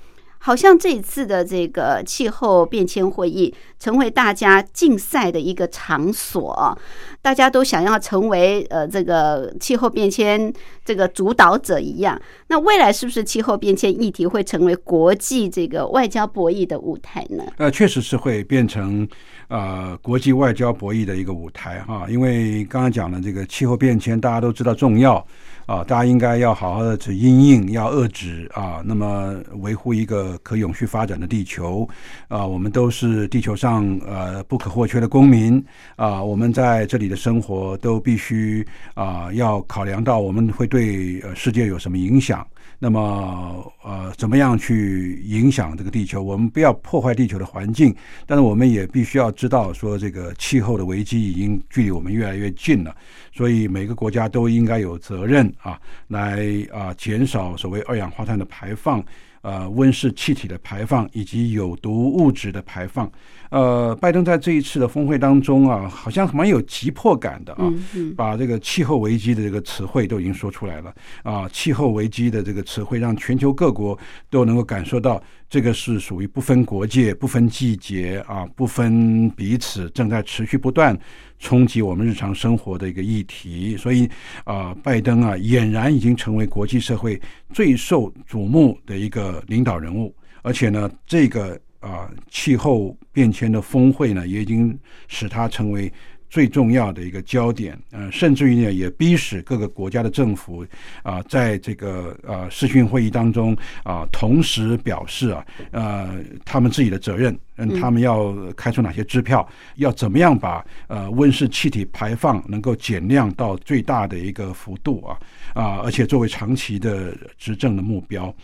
好像这一次的这个气候变迁会议，成为大家竞赛的一个场所，大家都想要成为呃这个气候变迁这个主导者一样。那未来是不是气候变迁议题会成为国际这个外交博弈的舞台呢？呃，确实是会变成呃国际外交博弈的一个舞台哈，因为刚刚讲的这个气候变迁，大家都知道重要。啊，大家应该要好好的去应应，要遏制啊，那么维护一个可永续发展的地球啊，我们都是地球上呃不可或缺的公民啊，我们在这里的生活都必须啊要考量到我们会对世界有什么影响。那么，呃，怎么样去影响这个地球？我们不要破坏地球的环境，但是我们也必须要知道，说这个气候的危机已经距离我们越来越近了。所以每个国家都应该有责任啊，来啊减少所谓二氧化碳的排放。呃，温室气体的排放以及有毒物质的排放，呃，拜登在这一次的峰会当中啊，好像蛮有急迫感的啊，把这个气候危机的这个词汇都已经说出来了。啊，气候危机的这个词汇让全球各国都能够感受到这个是属于不分国界、不分季节啊、不分彼此，正在持续不断冲击我们日常生活的一个议题。所以啊，拜登啊，俨然已经成为国际社会最受瞩目的一个领导人物，而且呢，这个啊气候变迁的峰会呢，也已经使他成为。最重要的一个焦点，呃，甚至于呢，也逼使各个国家的政府啊，在这个呃视讯会议当中啊，同时表示啊，呃，他们自己的责任，嗯，他们要开出哪些支票，要怎么样把呃温室气体排放能够减量到最大的一个幅度啊啊，而且作为长期的执政的目标，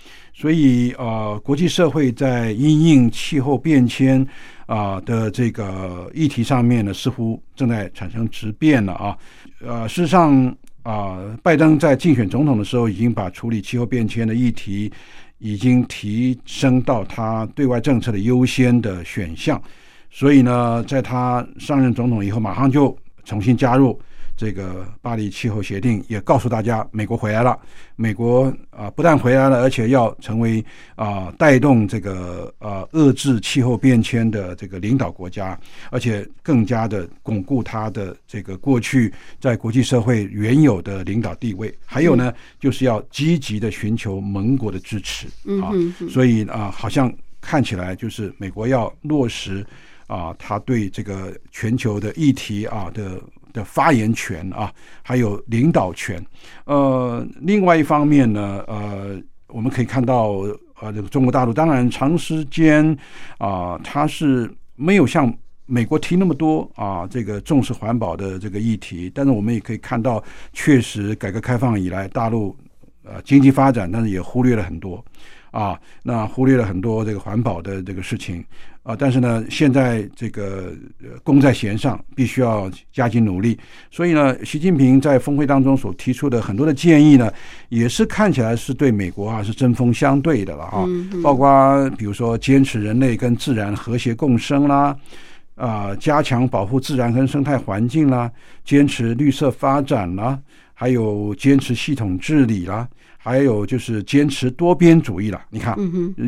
所以呃，国际社会在因应气候变迁。啊的这个议题上面呢，似乎正在产生质变了啊。呃，事实上啊，拜登在竞选总统的时候，已经把处理气候变迁的议题已经提升到他对外政策的优先的选项。所以呢，在他上任总统以后，马上就重新加入。这个巴黎气候协定也告诉大家，美国回来了。美国啊，不但回来了，而且要成为啊带动这个呃遏制气候变迁的这个领导国家，而且更加的巩固它的这个过去在国际社会原有的领导地位。还有呢，就是要积极的寻求盟国的支持啊。所以啊，好像看起来就是美国要落实啊，他对这个全球的议题啊的。的发言权啊，还有领导权。呃，另外一方面呢，呃，我们可以看到，呃，这个中国大陆当然长时间啊，它是没有像美国提那么多啊，这个重视环保的这个议题。但是我们也可以看到，确实改革开放以来，大陆呃经济发展，但是也忽略了很多啊，那忽略了很多这个环保的这个事情。啊，但是呢，现在这个功在弦上，必须要加紧努力。所以呢，习近平在峰会当中所提出的很多的建议呢，也是看起来是对美国啊是针锋相对的了啊。包括比如说坚持人类跟自然和谐共生啦，啊，加强保护自然跟生态环境啦，坚持绿色发展啦，还有坚持系统治理啦。还有就是坚持多边主义啦，你看，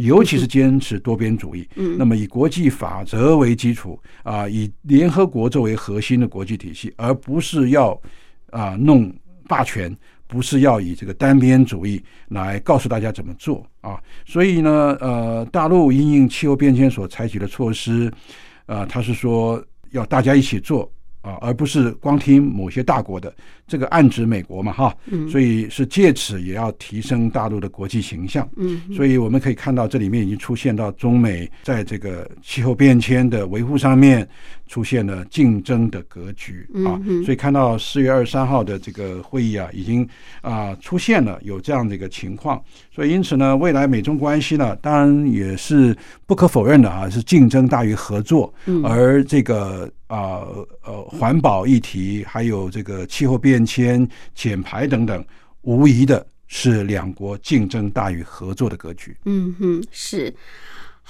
尤其是坚持多边主义。那么以国际法则为基础啊，以联合国作为核心的国际体系，而不是要啊弄霸权，不是要以这个单边主义来告诉大家怎么做啊。所以呢，呃，大陆因应气候变迁所采取的措施，呃，他是说要大家一起做。啊，而不是光听某些大国的，这个暗指美国嘛，哈，所以是借此也要提升大陆的国际形象。嗯，所以我们可以看到，这里面已经出现到中美在这个气候变迁的维护上面出现了竞争的格局啊。所以看到四月二十三号的这个会议啊，已经啊出现了有这样的一个情况。所以因此呢，未来美中关系呢，当然也是不可否认的啊，是竞争大于合作。嗯，而这个。啊，呃，环保议题，还有这个气候变迁、减排等等，无疑的是两国竞争大于合作的格局。嗯哼，是。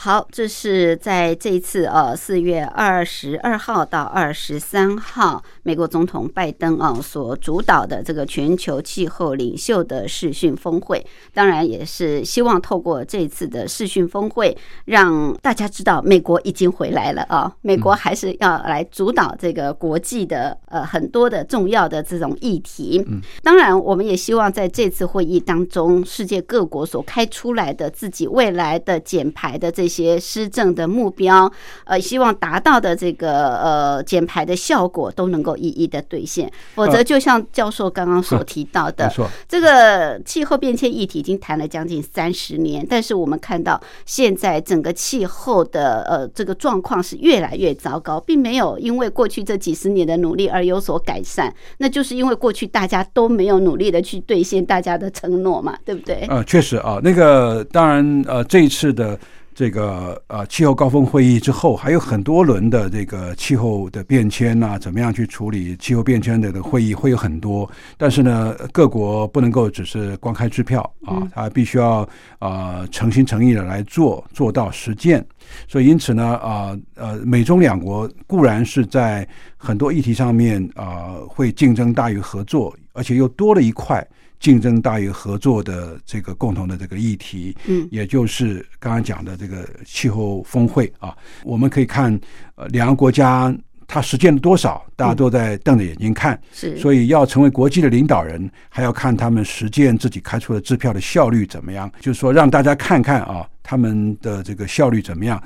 好，这是在这一次呃四月二十二号到二十三号，美国总统拜登啊所主导的这个全球气候领袖的视讯峰会，当然也是希望透过这次的视讯峰会，让大家知道美国已经回来了啊，美国还是要来主导这个国际的呃很多的重要的这种议题。嗯，当然我们也希望在这次会议当中，世界各国所开出来的自己未来的减排的这这些施政的目标，呃，希望达到的这个呃减排的效果都能够一一的兑现，否则就像教授刚刚所提到的，[laughs] 这个气候变迁议题已经谈了将近三十年，但是我们看到现在整个气候的呃这个状况是越来越糟糕，并没有因为过去这几十年的努力而有所改善，那就是因为过去大家都没有努力的去兑现大家的承诺嘛，对不对？呃，确实啊，那个当然呃这一次的。这个呃，气候高峰会议之后，还有很多轮的这个气候的变迁呐，怎么样去处理气候变迁的的会议会有很多。但是呢，各国不能够只是光开支票啊，他必须要啊诚心诚意的来做，做到实践。所以因此呢，啊呃，美中两国固然是在很多议题上面啊会竞争大于合作，而且又多了一块。竞争大于合作的这个共同的这个议题，嗯也就是刚刚讲的这个气候峰会啊，我们可以看呃两个国家它实践了多少，大家都在瞪着眼睛看，是，所以要成为国际的领导人，还要看他们实践自己开出的支票的效率怎么样，就是说让大家看看啊他们的这个效率怎么样。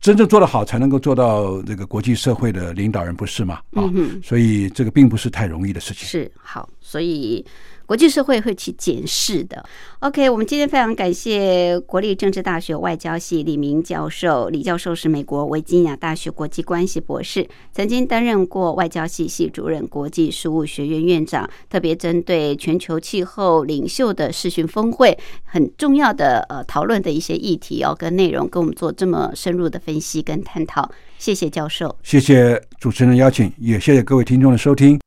真正做得好，才能够做到这个国际社会的领导人，不是吗？啊，嗯。所以这个并不是太容易的事情。是好，所以国际社会会去检视的。OK，我们今天非常感谢国立政治大学外交系李明教授，李教授是美国维吉尼亚大学国际关系博士，曾经担任过外交系系主任、国际事务学院院长，特别针对全球气候领袖的视讯峰会很重要的呃讨论的一些议题哦跟内容，跟我们做这么深入的分析跟探讨。谢谢教授。谢谢主持人邀请，也谢谢各位听众的收听。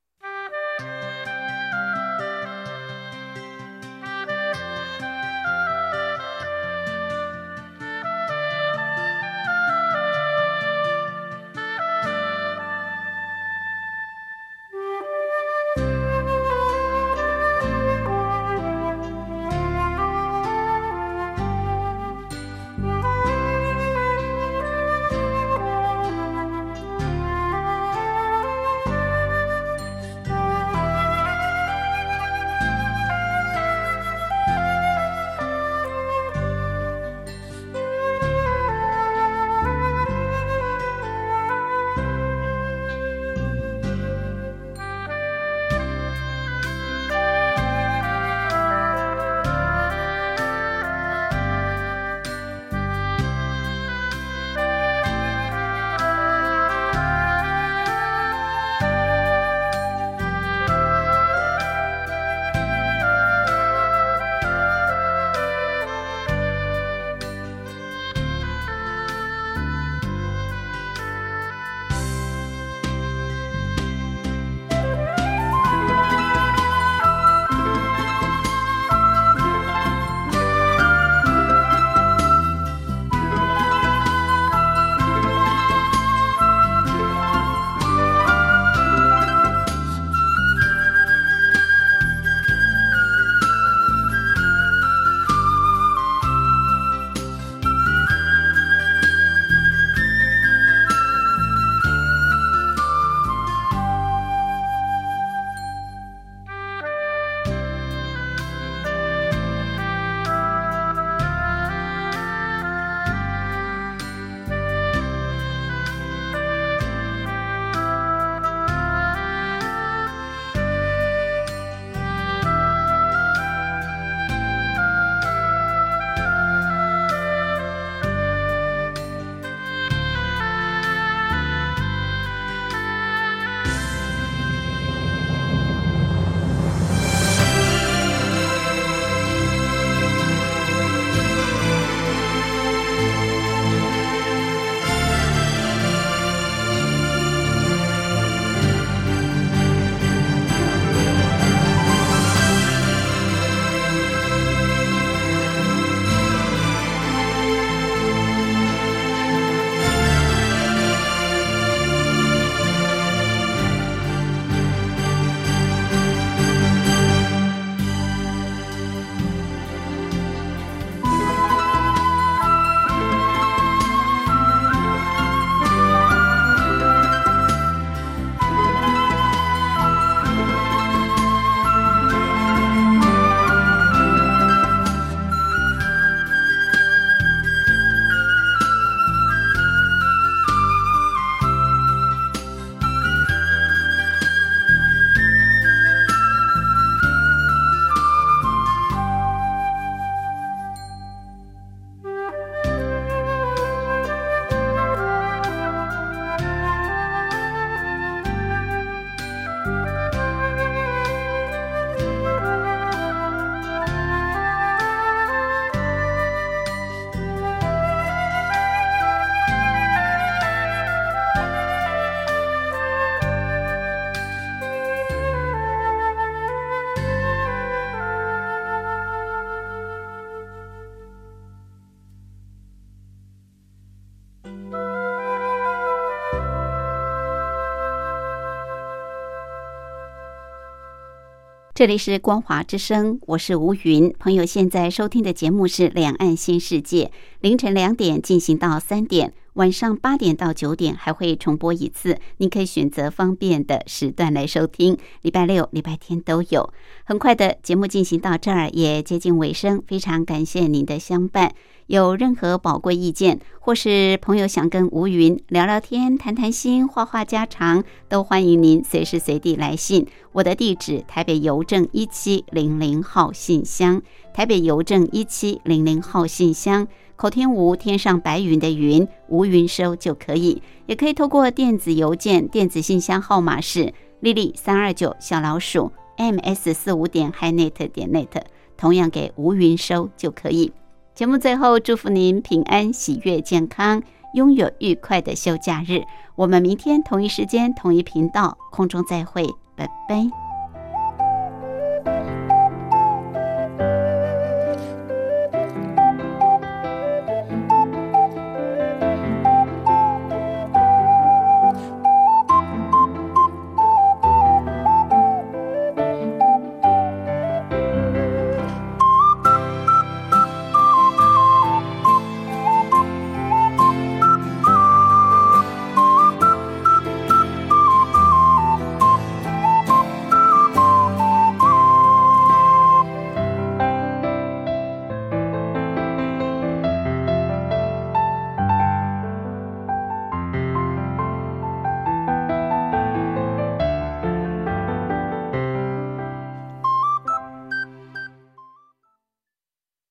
这里是光华之声，我是吴云。朋友现在收听的节目是《两岸新世界》，凌晨两点进行到三点。晚上八点到九点还会重播一次，您可以选择方便的时段来收听。礼拜六、礼拜天都有。很快的节目进行到这儿也接近尾声，非常感谢您的相伴。有任何宝贵意见，或是朋友想跟吴云聊聊天、谈谈心、话话家常，都欢迎您随时随地来信。我的地址：台北邮政一七零零号信箱，台北邮政一七零零号信箱。口天吴，天上白云的云，吴云收就可以，也可以透过电子邮件，电子信箱号码是丽丽三二九小老鼠 ms 四五点 hinet 点 net，同样给吴云收就可以。节目最后祝福您平安喜悦健康，拥有愉快的休假日。我们明天同一时间同一频道空中再会，拜拜。